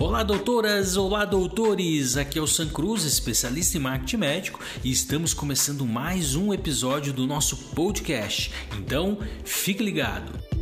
Olá, doutoras! Olá, doutores! Aqui é o San Cruz, especialista em marketing médico, e estamos começando mais um episódio do nosso podcast. Então, fique ligado!